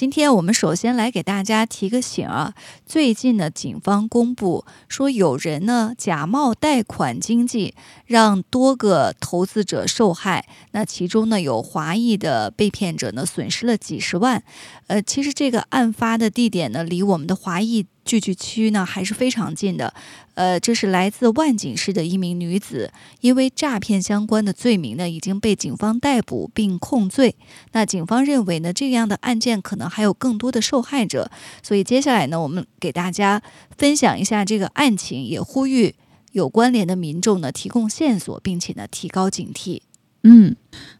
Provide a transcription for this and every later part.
今天我们首先来给大家提个醒啊，最近呢，警方公布说有人呢假冒贷款经济，让多个投资者受害。那其中呢有华裔的被骗者呢损失了几十万。呃，其实这个案发的地点呢离我们的华裔。聚居区呢还是非常近的，呃，这是来自万锦市的一名女子，因为诈骗相关的罪名呢已经被警方逮捕并控罪。那警方认为呢这样的案件可能还有更多的受害者，所以接下来呢我们给大家分享一下这个案情，也呼吁有关联的民众呢提供线索，并且呢提高警惕。嗯，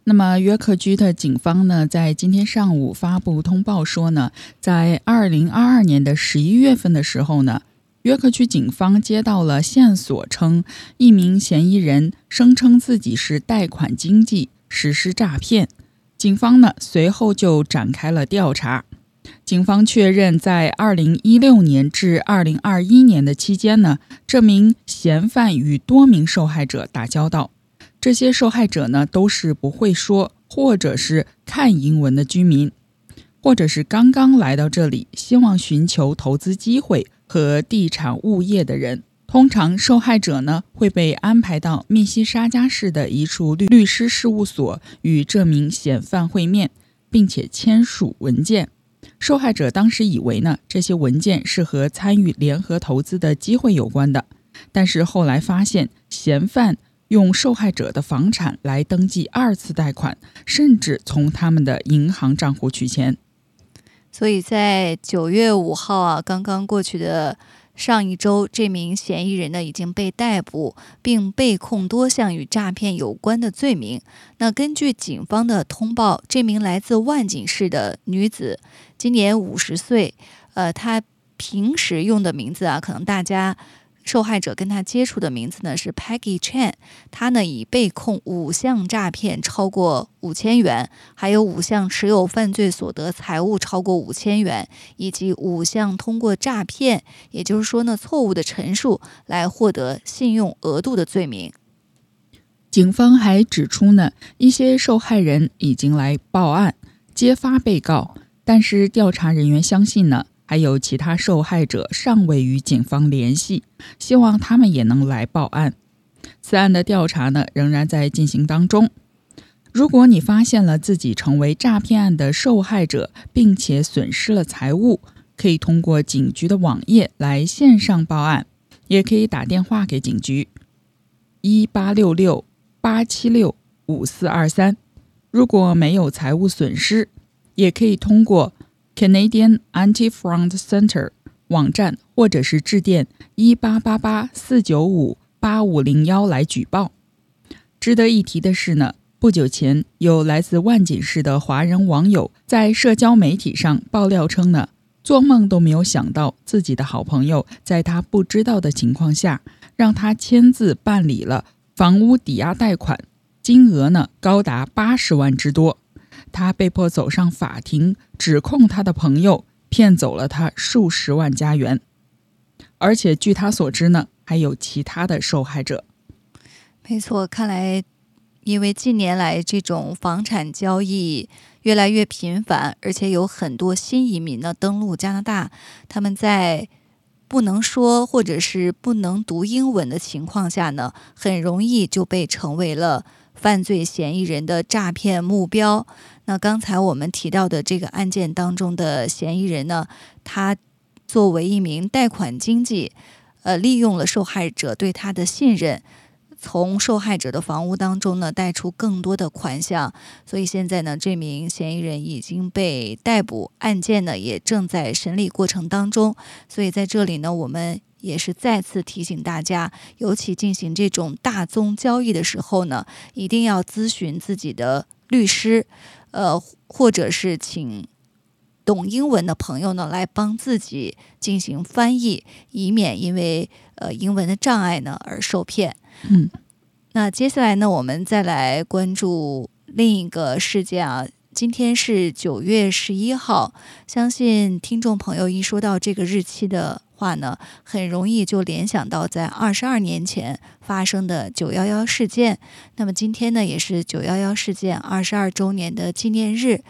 那么约克区的警方呢，在今天上午发布通报说呢，在二零二二年的十一月份的时候呢，约克区警方接到了线索，称一名嫌疑人声称自己是贷款经济实施诈骗。警方呢随后就展开了调查。警方确认，在二零一六年至二零二一年的期间呢，这名嫌犯与多名受害者打交道。这些受害者呢，都是不会说或者是看英文的居民，或者是刚刚来到这里，希望寻求投资机会和地产物业的人。通常，受害者呢会被安排到密西沙加市的一处律律师事务所与这名嫌犯会面，并且签署文件。受害者当时以为呢，这些文件是和参与联合投资的机会有关的，但是后来发现嫌犯。用受害者的房产来登记二次贷款，甚至从他们的银行账户取钱。所以在九月五号啊，刚刚过去的上一周，这名嫌疑人呢已经被逮捕，并被控多项与诈骗有关的罪名。那根据警方的通报，这名来自万锦市的女子今年五十岁，呃，她平时用的名字啊，可能大家。受害者跟他接触的名字呢是 Peggy Chan，他呢已被控五项诈骗超过五千元，还有五项持有犯罪所得财物超过五千元，以及五项通过诈骗，也就是说呢错误的陈述来获得信用额度的罪名。警方还指出呢，一些受害人已经来报案揭发被告，但是调查人员相信呢。还有其他受害者尚未与警方联系，希望他们也能来报案。此案的调查呢仍然在进行当中。如果你发现了自己成为诈骗案的受害者，并且损失了财物，可以通过警局的网页来线上报案，也可以打电话给警局一八六六八七六五四二三。如果没有财物损失，也可以通过。Canadian Anti-Fraud Center 网站，或者是致电一八八八四九五八五零幺来举报。值得一提的是呢，不久前有来自万锦市的华人网友在社交媒体上爆料称呢，做梦都没有想到自己的好朋友在他不知道的情况下，让他签字办理了房屋抵押贷款，金额呢高达八十万之多。他被迫走上法庭，指控他的朋友骗走了他数十万加元，而且据他所知呢，还有其他的受害者。没错，看来因为近年来这种房产交易越来越频繁，而且有很多新移民呢登陆加拿大，他们在不能说或者是不能读英文的情况下呢，很容易就被成为了。犯罪嫌疑人的诈骗目标。那刚才我们提到的这个案件当中的嫌疑人呢，他作为一名贷款经纪，呃，利用了受害者对他的信任，从受害者的房屋当中呢贷出更多的款项。所以现在呢，这名嫌疑人已经被逮捕，案件呢也正在审理过程当中。所以在这里呢，我们。也是再次提醒大家，尤其进行这种大宗交易的时候呢，一定要咨询自己的律师，呃，或者是请。懂英文的朋友呢来帮自己进行翻译，以免因为呃英文的障碍呢而受骗。嗯，那接下来呢，我们再来关注另一个事件啊。今天是九月十一号，相信听众朋友一说到这个日期的话呢，很容易就联想到在二十二年前发生的九幺幺事件。那么今天呢，也是九幺幺事件二十二周年的纪念日。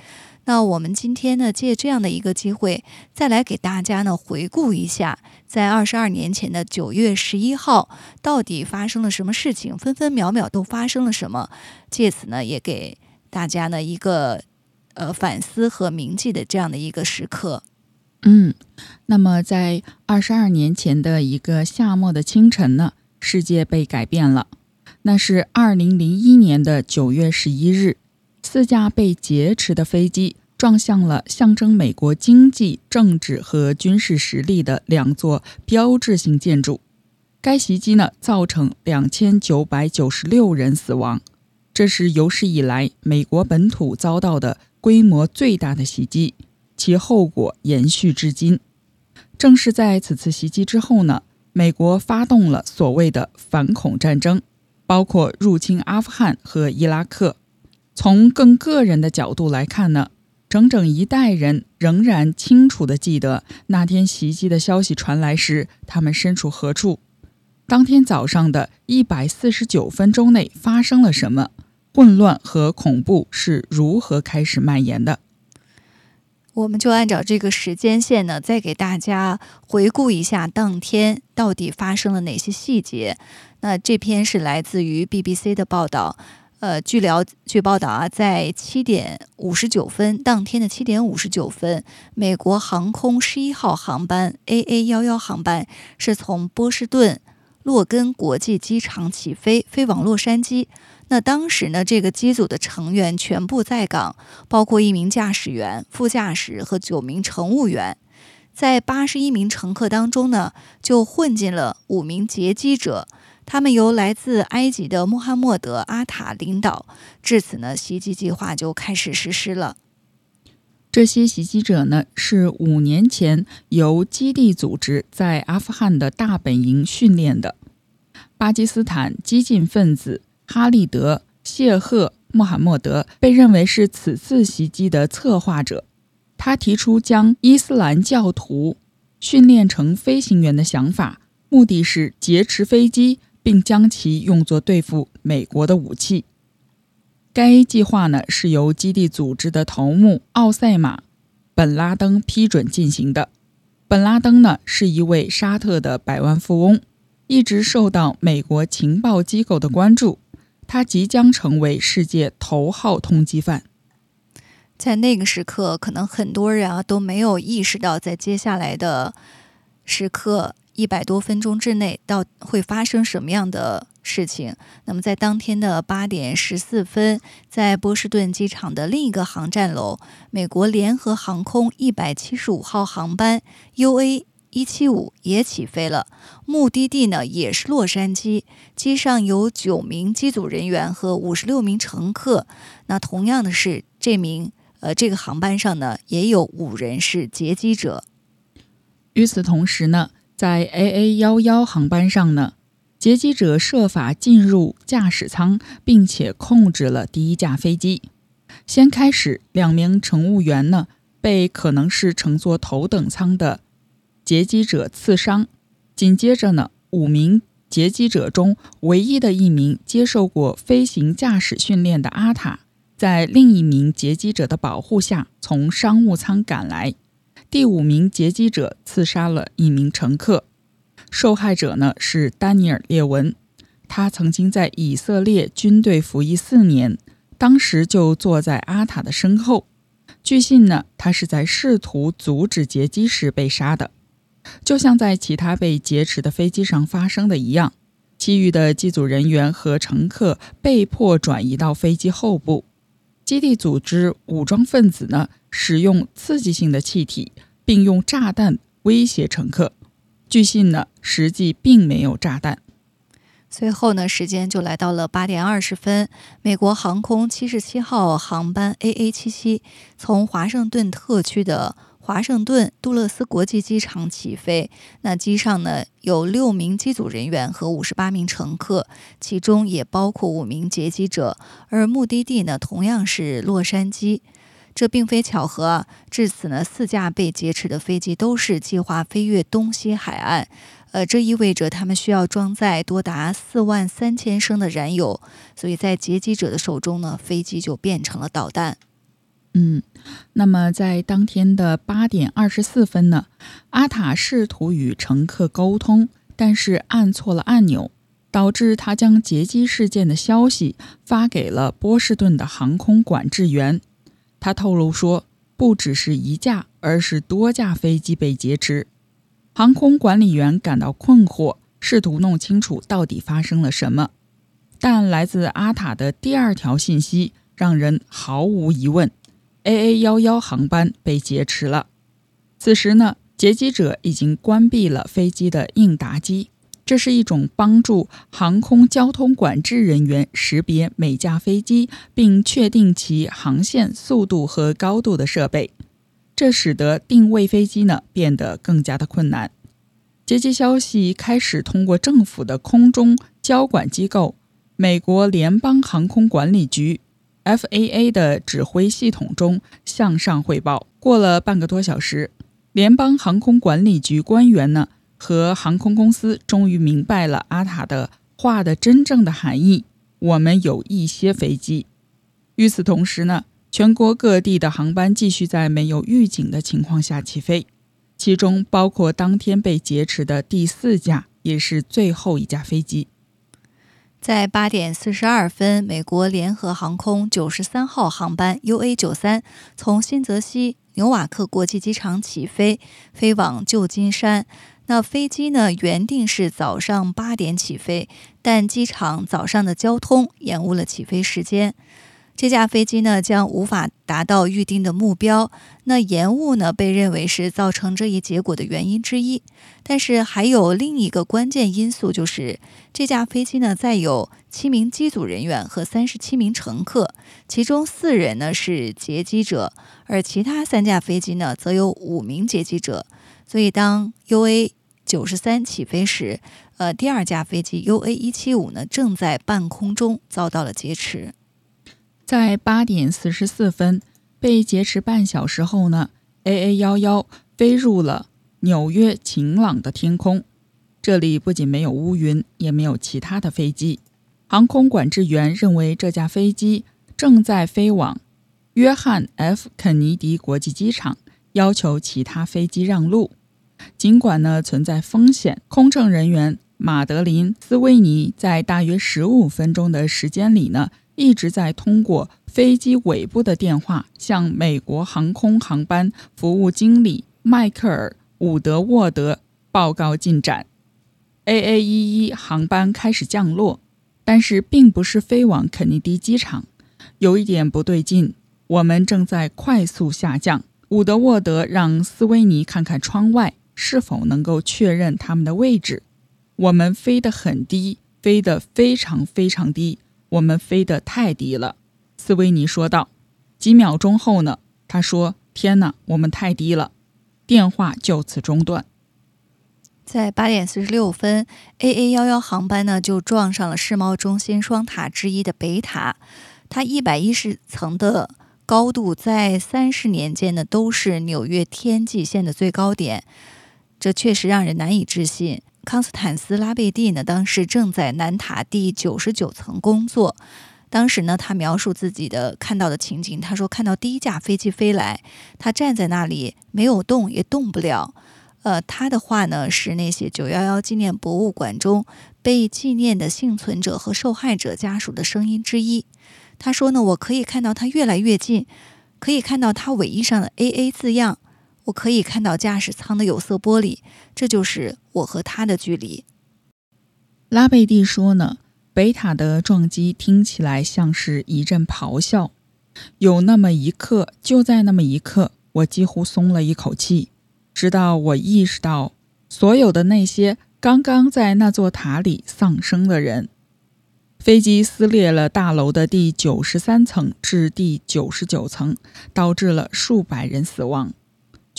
那我们今天呢，借这样的一个机会，再来给大家呢回顾一下，在二十二年前的九月十一号，到底发生了什么事情，分分秒秒都发生了什么。借此呢，也给大家呢一个。呃，反思和铭记的这样的一个时刻。嗯，那么在二十二年前的一个夏末的清晨呢，世界被改变了。那是二零零一年的九月十一日，四架被劫持的飞机撞向了象征美国经济、政治和军事实力的两座标志性建筑。该袭击呢，造成两千九百九十六人死亡，这是有史以来美国本土遭到的。规模最大的袭击，其后果延续至今。正是在此次袭击之后呢，美国发动了所谓的反恐战争，包括入侵阿富汗和伊拉克。从更个人的角度来看呢，整整一代人仍然清楚地记得那天袭击的消息传来时，他们身处何处。当天早上的一百四十九分钟内发生了什么？混乱和恐怖是如何开始蔓延的？我们就按照这个时间线呢，再给大家回顾一下当天到底发生了哪些细节。那这篇是来自于 BBC 的报道。呃，据了据报道啊，在七点五十九分，当天的七点五十九分，美国航空十一号航班 AA 幺幺航班是从波士顿洛根国际机场起飞，飞往洛杉矶。那当时呢，这个机组的成员全部在岗，包括一名驾驶员、副驾驶和九名乘务员。在八十一名乘客当中呢，就混进了五名劫机者，他们由来自埃及的穆罕默德·阿塔领导。至此呢，袭击计划就开始实施了。这些袭击者呢，是五年前由基地组织在阿富汗的大本营训练的巴基斯坦激进分子。哈利德·谢赫·穆罕默德被认为是此次袭击的策划者。他提出将伊斯兰教徒训练成飞行员的想法，目的是劫持飞机，并将其用作对付美国的武器。该计划呢是由基地组织的头目奥赛马·本拉登批准进行的。本拉登呢是一位沙特的百万富翁，一直受到美国情报机构的关注。他即将成为世界头号通缉犯。在那个时刻，可能很多人啊都没有意识到，在接下来的时刻一百多分钟之内，到会发生什么样的事情。那么，在当天的八点十四分，在波士顿机场的另一个航站楼，美国联合航空一百七十五号航班 UA。一七五也起飞了，目的地呢也是洛杉矶。机上有九名机组人员和五十六名乘客。那同样的是，这名呃这个航班上呢也有五人是劫机者。与此同时呢，在 AA 幺幺航班上呢，劫机者设法进入驾驶舱，并且控制了第一架飞机。先开始，两名乘务员呢被可能是乘坐头等舱的。劫机者刺伤，紧接着呢，五名劫机者中唯一的一名接受过飞行驾驶训练的阿塔，在另一名劫机者的保护下从商务舱赶来。第五名劫机者刺杀了一名乘客，受害者呢是丹尼尔·列文，他曾经在以色列军队服役四年，当时就坐在阿塔的身后。据信呢，他是在试图阻止劫机时被杀的。就像在其他被劫持的飞机上发生的一样，其余的机组人员和乘客被迫转移到飞机后部。基地组织武装分子呢，使用刺激性的气体，并用炸弹威胁乘客。据信呢，实际并没有炸弹。随后呢，时间就来到了八点二十分，美国航空七十七号航班 AA 七七从华盛顿特区的。华盛顿杜勒斯国际机场起飞。那机上呢有六名机组人员和五十八名乘客，其中也包括五名劫机者。而目的地呢同样是洛杉矶。这并非巧合！至此呢，四架被劫持的飞机都是计划飞越东西海岸。呃，这意味着他们需要装载多达四万三千升的燃油，所以在劫机者的手中呢，飞机就变成了导弹。嗯，那么在当天的八点二十四分呢，阿塔试图与乘客沟通，但是按错了按钮，导致他将劫机事件的消息发给了波士顿的航空管制员。他透露说，不只是一架，而是多架飞机被劫持。航空管理员感到困惑，试图弄清楚到底发生了什么。但来自阿塔的第二条信息让人毫无疑问。AA 幺幺航班被劫持了。此时呢，劫机者已经关闭了飞机的应答机。这是一种帮助航空交通管制人员识别每架飞机并确定其航线、速度和高度的设备。这使得定位飞机呢变得更加的困难。劫机消息开始通过政府的空中交管机构——美国联邦航空管理局。FAA 的指挥系统中向上汇报。过了半个多小时，联邦航空管理局官员呢和航空公司终于明白了阿塔的话的真正的含义：我们有一些飞机。与此同时呢，全国各地的航班继续在没有预警的情况下起飞，其中包括当天被劫持的第四架，也是最后一架飞机。在八点四十二分，美国联合航空九十三号航班 UA 九三从新泽西纽瓦克国际机场起飞，飞往旧金山。那飞机呢，原定是早上八点起飞，但机场早上的交通延误了起飞时间。这架飞机呢将无法达到预定的目标，那延误呢被认为是造成这一结果的原因之一。但是还有另一个关键因素，就是这架飞机呢载有七名机组人员和三十七名乘客，其中四人呢是劫机者，而其他三架飞机呢则有五名劫机者。所以当 UA 九十三起飞时，呃，第二架飞机 UA 一七五呢正在半空中遭到了劫持。在八点四十四分被劫持半小时后呢，AA 幺幺飞入了纽约晴朗的天空。这里不仅没有乌云，也没有其他的飞机。航空管制员认为这架飞机正在飞往约翰 ·F· 肯尼迪国际机场，要求其他飞机让路。尽管呢存在风险，空乘人员马德琳·斯威尼在大约十五分钟的时间里呢。一直在通过飞机尾部的电话向美国航空航班服务经理迈克尔·伍德沃德报告进展。AA11 航班开始降落，但是并不是飞往肯尼迪机场。有一点不对劲，我们正在快速下降。伍德沃德让斯威尼看看窗外，是否能够确认他们的位置。我们飞得很低，飞得非常非常低。我们飞得太低了，斯维尼说道。几秒钟后呢？他说：“天哪，我们太低了。”电话就此中断。在八点四十六分，AA 幺幺航班呢就撞上了世贸中心双塔之一的北塔。它一百一十层的高度，在三十年间呢都是纽约天际线的最高点。这确实让人难以置信。康斯坦斯拉贝蒂呢，当时正在南塔第九十九层工作。当时呢，他描述自己的看到的情景。他说，看到第一架飞机飞来，他站在那里没有动，也动不了。呃，他的话呢，是那些九幺幺纪念博物馆中被纪念的幸存者和受害者家属的声音之一。他说呢，我可以看到他越来越近，可以看到他尾翼上的 AA 字样。我可以看到驾驶舱的有色玻璃，这就是我和他的距离。拉贝蒂说呢，北塔的撞击听起来像是一阵咆哮。有那么一刻，就在那么一刻，我几乎松了一口气，直到我意识到，所有的那些刚刚在那座塔里丧生的人，飞机撕裂了大楼的第九十三层至第九十九层，导致了数百人死亡。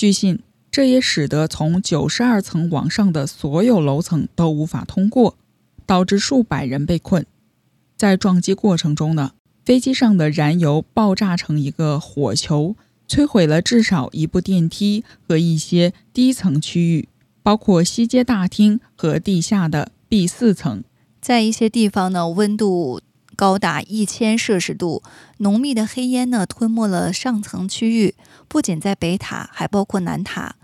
据信，这也使得从九十二层往上的所有楼层都无法通过，导致数百人被困。在撞击过程中呢，飞机上的燃油爆炸成一个火球，摧毁了至少一部电梯和一些低层区域，包括西街大厅和地下的 B 四层。在一些地方呢，温度高达一千摄氏度，浓密的黑烟呢吞没了上层区域。不仅在北塔，还包括南塔。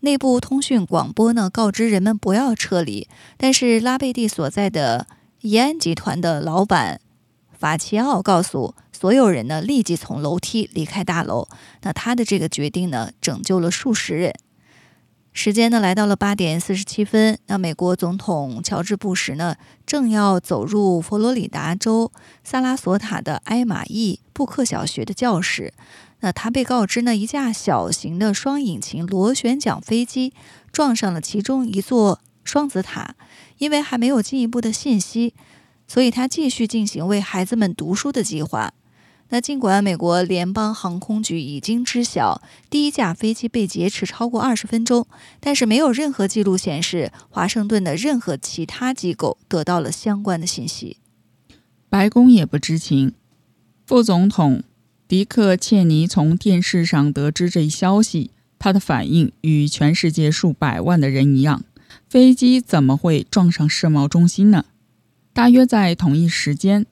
内部通讯广播呢告知人们不要撤离，但是拉贝蒂所在的。怡安集团的老板法奇奥告诉所有人呢，立即从楼梯离开大楼。那他的这个决定呢，拯救了数十人。时间呢，来到了八点四十七分。那美国总统乔治·布什呢，正要走入佛罗里达州萨拉索塔的埃马伊布克小学的教室。那他被告知呢，一架小型的双引擎螺旋桨飞机撞上了其中一座双子塔。因为还没有进一步的信息，所以他继续进行为孩子们读书的计划。那尽管美国联邦航空局已经知晓第一架飞机被劫持超过二十分钟，但是没有任何记录显示华盛顿的任何其他机构得到了相关的信息。白宫也不知情。副总统迪克·切尼从电视上得知这一消息，他的反应与全世界数百万的人一样。飞机怎么会撞上世贸中心呢？大约在同一时间，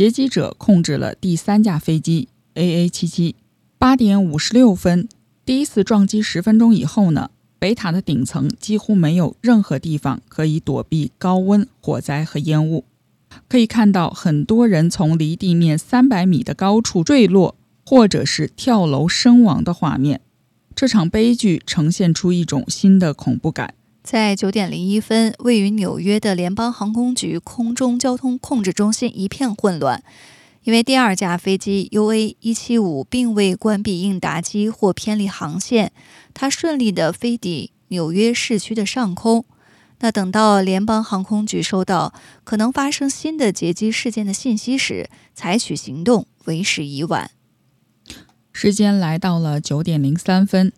劫机者控制了第三架飞机 AA77。八点五十六分，第一次撞击十分钟以后呢，北塔的顶层几乎没有任何地方可以躲避高温、火灾和烟雾。可以看到很多人从离地面三百米的高处坠落，或者是跳楼身亡的画面。这场悲剧呈现出一种新的恐怖感。在九点零一分，位于纽约的联邦航空局空中交通控制中心一片混乱，因为第二架飞机 UA 一七五并未关闭应答机或偏离航线，它顺利地飞抵纽约市区的上空。那等到联邦航空局收到可能发生新的劫机事件的信息时，采取行动为时已晚。时间来到了九点零三分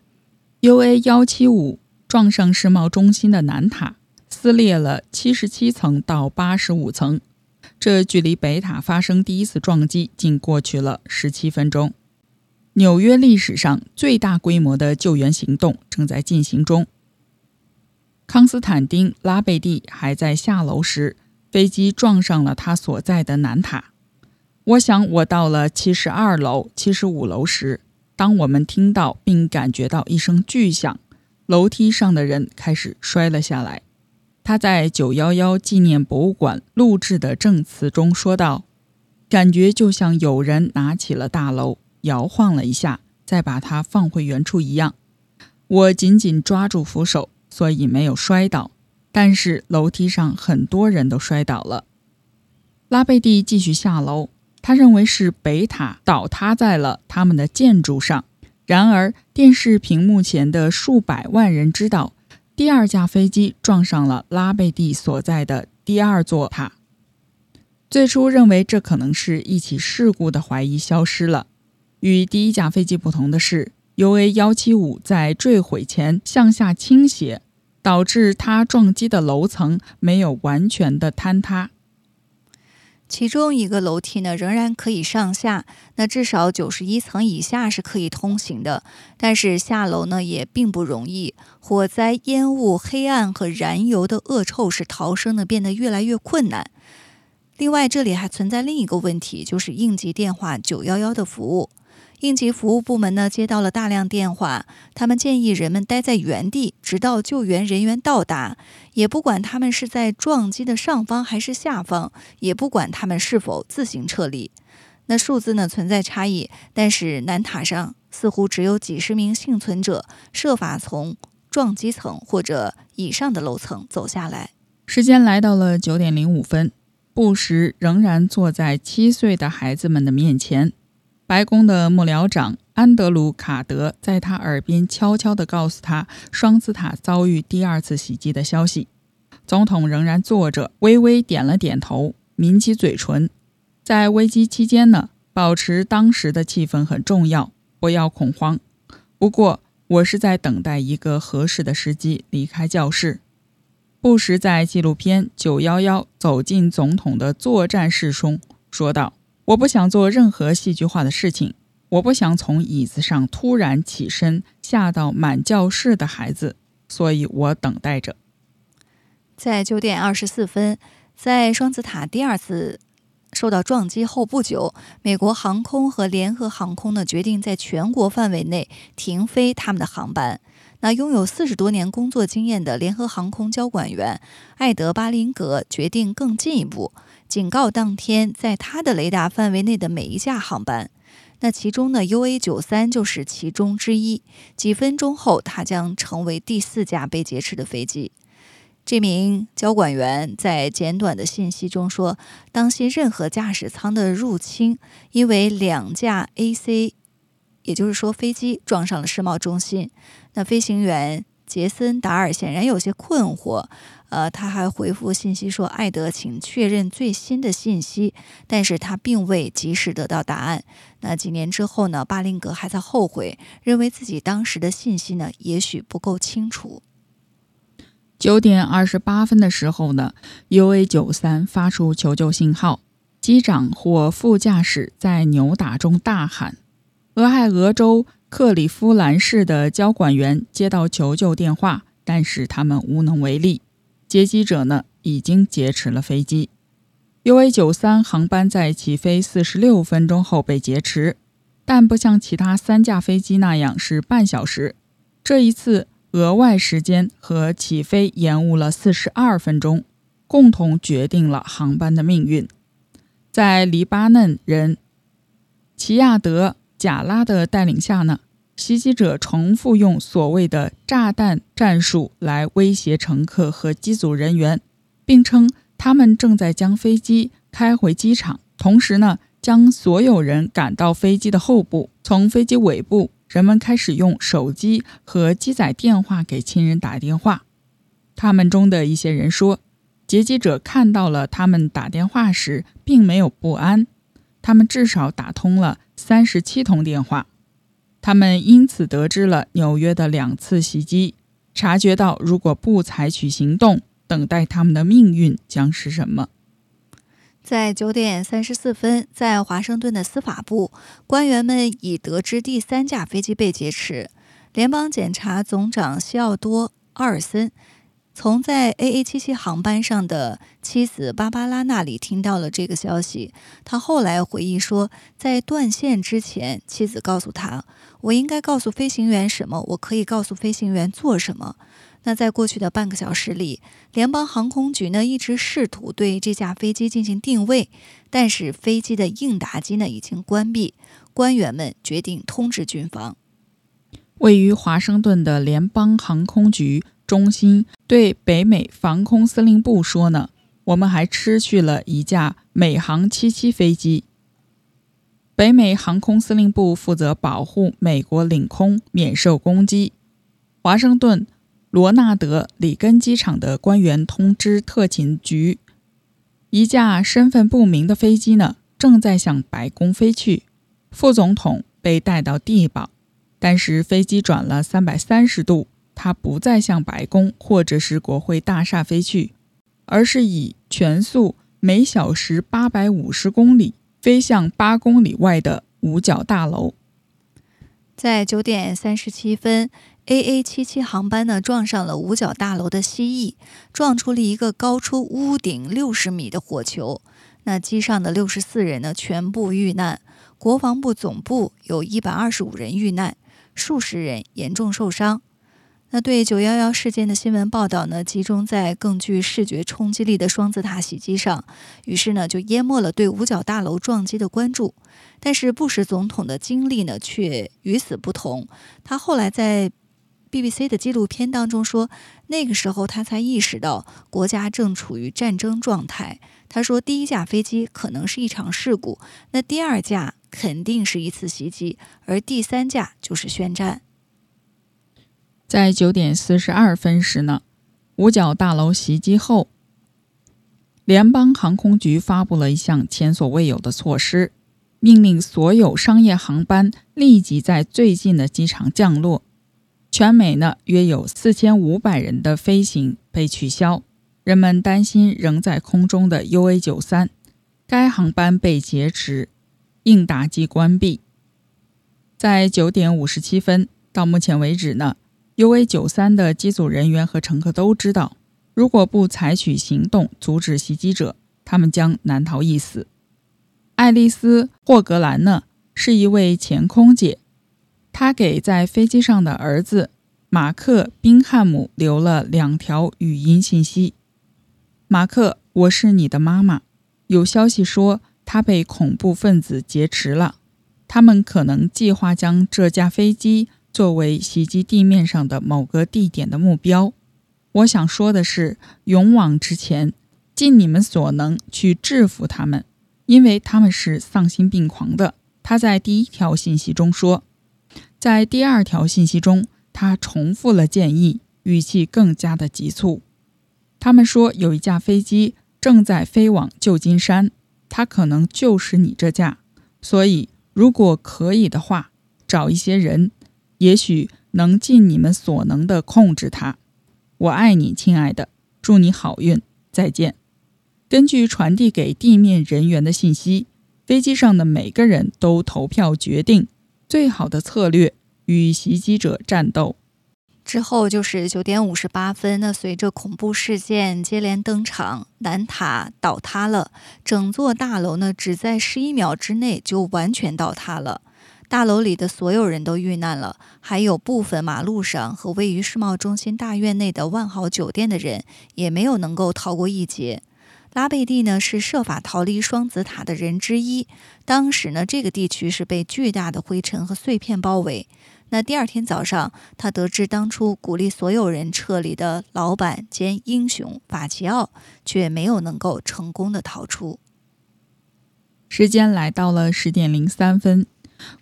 ，UA 幺七五。撞上世贸中心的南塔，撕裂了七十七层到八十五层。这距离北塔发生第一次撞击仅过去了十七分钟。纽约历史上最大规模的救援行动正在进行中。康斯坦丁·拉贝蒂还在下楼时，飞机撞上了他所在的南塔。我想，我到了七十二楼、七十五楼时，当我们听到并感觉到一声巨响。楼梯上的人开始摔了下来。他在九幺幺纪念博物馆录制的证词中说道：“感觉就像有人拿起了大楼，摇晃了一下，再把它放回原处一样。我紧紧抓住扶手，所以没有摔倒。但是楼梯上很多人都摔倒了。”拉贝蒂继续下楼，他认为是北塔倒塌在了他们的建筑上。然而，电视屏幕前的数百万人知道，第二架飞机撞上了拉贝蒂所在的第二座塔。最初认为这可能是一起事故的怀疑消失了。与第一架飞机不同的是，UA 幺七五在坠毁前向下倾斜，导致它撞击的楼层没有完全的坍塌。其中一个楼梯呢，仍然可以上下，那至少九十一层以下是可以通行的。但是下楼呢，也并不容易。火灾、烟雾、黑暗和燃油的恶臭使逃生呢变得越来越困难。另外，这里还存在另一个问题，就是应急电话九幺幺的服务。应急服务部门呢接到了大量电话，他们建议人们待在原地，直到救援人员到达。也不管他们是在撞击的上方还是下方，也不管他们是否自行撤离。那数字呢存在差异，但是南塔上似乎只有几十名幸存者设法从撞击层或者以上的楼层走下来。时间来到了九点零五分，布什仍然坐在七岁的孩子们的面前。白宫的幕僚长安德鲁·卡德在他耳边悄悄地告诉他双子塔遭遇第二次袭击的消息。总统仍然坐着，微微点了点头，抿起嘴唇。在危机期间呢，保持当时的气氛很重要，不要恐慌。不过，我是在等待一个合适的时机离开教室。布什在纪录片《九幺幺走进总统的作战室》中说道：“我不想做任何戏剧化的事情，我不想从椅子上突然起身吓到满教室的孩子，所以我等待着。”在九点二十四分，在双子塔第二次受到撞击后不久，美国航空和联合航空呢决定在全国范围内停飞他们的航班。那拥有四十多年工作经验的联合航空交管员艾德巴林格决定更进一步，警告当天在他的雷达范围内的每一架航班。那其中呢，UA 九三就是其中之一。几分钟后，它将成为第四架被劫持的飞机。这名交管员在简短的信息中说：“当心任何驾驶舱的入侵，因为两架 AC。”也就是说，飞机撞上了世贸中心。那飞行员杰森·达尔显然有些困惑。呃，他还回复信息说：“艾德，请确认最新的信息。”但是他并未及时得到答案。那几年之后呢？巴林格还在后悔，认为自己当时的信息呢，也许不够清楚。九点二十八分的时候呢，UA 九三发出求救信号，机长或副驾驶在扭打中大喊。俄亥俄州克里夫兰市的交管员接到求救电话，但是他们无能为力。劫机者呢已经劫持了飞机。UA93 航班在起飞四十六分钟后被劫持，但不像其他三架飞机那样是半小时。这一次额外时间和起飞延误了四十二分钟，共同决定了航班的命运。在黎巴嫩人齐亚德。贾拉的带领下呢，袭击者重复用所谓的“炸弹战术”来威胁乘客和机组人员，并称他们正在将飞机开回机场，同时呢，将所有人赶到飞机的后部。从飞机尾部，人们开始用手机和机载电话给亲人打电话。他们中的一些人说，劫机者看到了他们打电话时，并没有不安。他们至少打通了三十七通电话，他们因此得知了纽约的两次袭击，察觉到如果不采取行动，等待他们的命运将是什么。在九点三十四分，在华盛顿的司法部，官员们已得知第三架飞机被劫持。联邦检察总长西奥多·阿尔森。从在 AA77 航班上的妻子芭芭拉那里听到了这个消息。他后来回忆说，在断线之前，妻子告诉他：“我应该告诉飞行员什么？我可以告诉飞行员做什么？”那在过去的半个小时里，联邦航空局呢一直试图对这架飞机进行定位，但是飞机的应答机呢已经关闭。官员们决定通知军方。位于华盛顿的联邦航空局。中心对北美防空司令部说呢，我们还失去了一架美航七七飞机。北美航空司令部负责保护美国领空免受攻击。华盛顿罗纳德里根机场的官员通知特勤局，一架身份不明的飞机呢正在向白宫飞去，副总统被带到地堡，但是飞机转了三百三十度。它不再向白宫或者是国会大厦飞去，而是以全速每小时八百五十公里飞向八公里外的五角大楼。在九点三十七分，AA 七七航班呢撞上了五角大楼的蜥蜴，撞出了一个高出屋顶六十米的火球。那机上的六十四人呢全部遇难，国防部总部有一百二十五人遇难，数十人严重受伤。那对九幺幺事件的新闻报道呢，集中在更具视觉冲击力的双子塔袭击上，于是呢，就淹没了对五角大楼撞击的关注。但是布什总统的经历呢，却与此不同。他后来在 BBC 的纪录片当中说，那个时候他才意识到国家正处于战争状态。他说，第一架飞机可能是一场事故，那第二架肯定是一次袭击，而第三架就是宣战。在九点四十二分时呢，五角大楼袭击后，联邦航空局发布了一项前所未有的措施，命令所有商业航班立即在最近的机场降落。全美呢约有四千五百人的飞行被取消，人们担心仍在空中的 UA 九三，该航班被劫持，应答机关闭。在九点五十七分，到目前为止呢，UA 九三的机组人员和乘客都知道，如果不采取行动阻止袭击者，他们将难逃一死。爱丽丝·霍格兰呢是一位前空姐。她给在飞机上的儿子马克·宾汉姆留了两条语音信息：“马克，我是你的妈妈。有消息说他被恐怖分子劫持了，他们可能计划将这架飞机作为袭击地面上的某个地点的目标。我想说的是，勇往直前，尽你们所能去制服他们，因为他们是丧心病狂的。”他在第一条信息中说。在第二条信息中，他重复了建议，语气更加的急促。他们说有一架飞机正在飞往旧金山，它可能就是你这架。所以，如果可以的话，找一些人，也许能尽你们所能的控制它。我爱你，亲爱的，祝你好运，再见。根据传递给地面人员的信息，飞机上的每个人都投票决定。最好的策略与袭击者战斗。之后就是九点五十八分，那随着恐怖事件接连登场，南塔倒塌了，整座大楼呢只在十一秒之内就完全倒塌了，大楼里的所有人都遇难了，还有部分马路上和位于世贸中心大院内的万豪酒店的人也没有能够逃过一劫。拉贝蒂呢是设法逃离双子塔的人之一。当时呢，这个地区是被巨大的灰尘和碎片包围。那第二天早上，他得知当初鼓励所有人撤离的老板兼英雄法奇奥却没有能够成功的逃出。时间来到了十点零三分，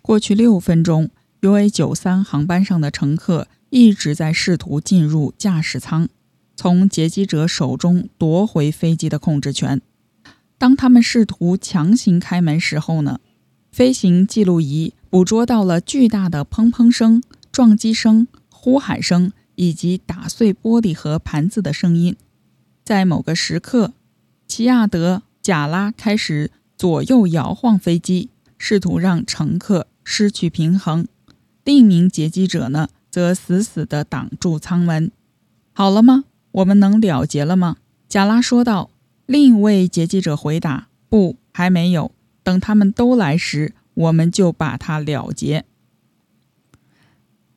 过去六分钟，UA 九三航班上的乘客一直在试图进入驾驶舱。从劫机者手中夺回飞机的控制权。当他们试图强行开门时候呢，飞行记录仪捕捉到了巨大的砰砰声、撞击声、呼喊声以及打碎玻璃和盘子的声音。在某个时刻，齐亚德·贾拉开始左右摇晃飞机，试图让乘客失去平衡。另一名劫机者呢，则死死地挡住舱门。好了吗？我们能了结了吗？贾拉说道。另一位劫机者回答：“不，还没有。等他们都来时，我们就把它了结。”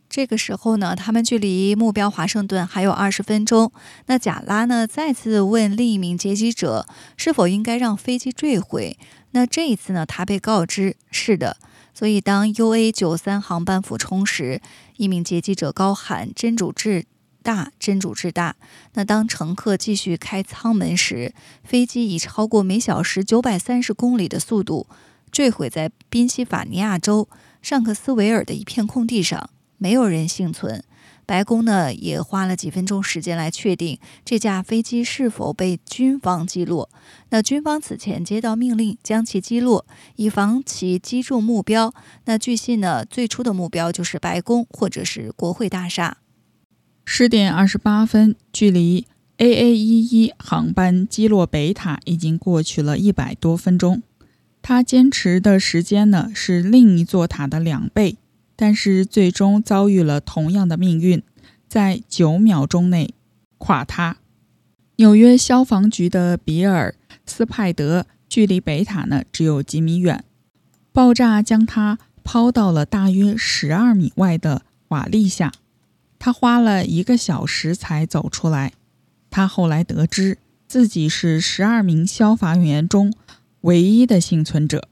这个时候呢，他们距离目标华盛顿还有二十分钟。那贾拉呢，再次问另一名劫机者：“是否应该让飞机坠毁？”那这一次呢，他被告知：“是的。”所以，当 UA 九三航班俯冲时，一名劫机者高喊：“真主至！”大真主之大。那当乘客继续开舱门时，飞机以超过每小时九百三十公里的速度坠毁在宾夕法尼亚州尚克斯维尔的一片空地上，没有人幸存。白宫呢也花了几分钟时间来确定这架飞机是否被军方击落。那军方此前接到命令将其击落，以防其击中目标。那据信呢，最初的目标就是白宫或者是国会大厦。十点二十八分，距离 AA 一一航班击落北塔已经过去了一百多分钟。他坚持的时间呢是另一座塔的两倍，但是最终遭遇了同样的命运，在九秒钟内垮塌。纽约消防局的比尔斯派德距离北塔呢只有几米远，爆炸将他抛到了大约十二米外的瓦砾下。他花了一个小时才走出来。他后来得知自己是十二名消防员中唯一的幸存者。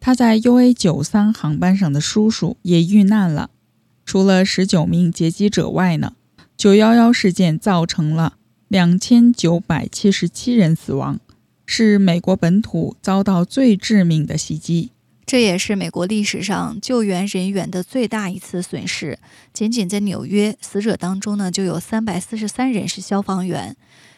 他在 UA 九三航班上的叔叔也遇难了。除了十九名劫机者外呢，九幺幺事件造成了两千九百七十七人死亡，是美国本土遭到最致命的袭击。这也是美国历史上救援人员的最大一次损失。仅仅在纽约，死者当中呢就有三百四十三人是消防员。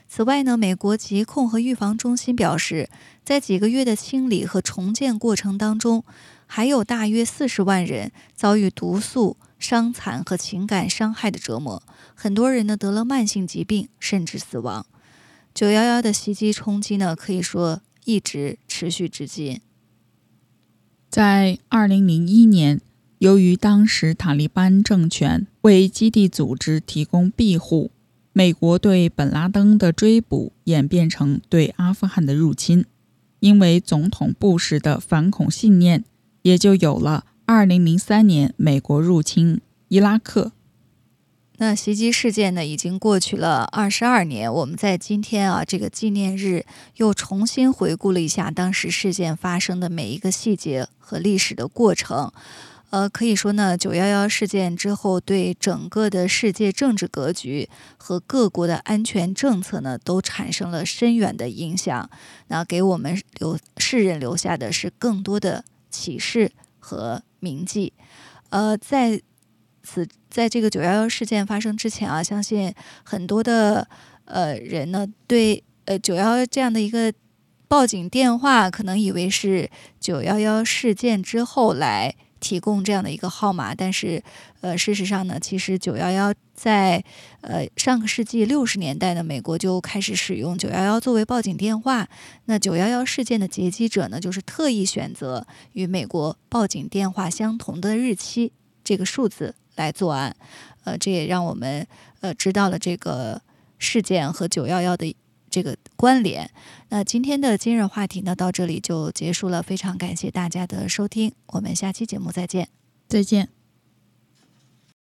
此外呢，美国疾控和预防中心表示，在几个月的清理和重建过程当中，还有大约四十万人遭遇毒素、伤残和情感伤害的折磨，很多人呢得了慢性疾病，甚至死亡。九幺幺的袭击冲击呢，可以说一直持续至今。在二零零一年，由于当时塔利班政权为基地组织提供庇护，美国对本拉登的追捕演变成对阿富汗的入侵。因为总统布什的反恐信念，也就有了二零零三年美国入侵伊拉克。那袭击事件呢，已经过去了二十二年。我们在今天啊，这个纪念日又重新回顾了一下当时事件发生的每一个细节和历史的过程。呃，可以说呢，九幺幺事件之后，对整个的世界政治格局和各国的安全政策呢，都产生了深远的影响。那给我们留世人留下的是更多的启示和铭记。呃，在。此在这个九幺幺事件发生之前啊，相信很多的呃人呢，对呃九幺幺这样的一个报警电话，可能以为是九幺幺事件之后来提供这样的一个号码，但是呃事实上呢，其实九幺幺在呃上个世纪六十年代呢，美国就开始使用九幺幺作为报警电话。那九幺幺事件的劫机者呢，就是特意选择与美国报警电话相同的日期这个数字。来作案，呃，这也让我们呃知道了这个事件和九幺幺的这个关联。那今天的今日话题呢，到这里就结束了。非常感谢大家的收听，我们下期节目再见，再见。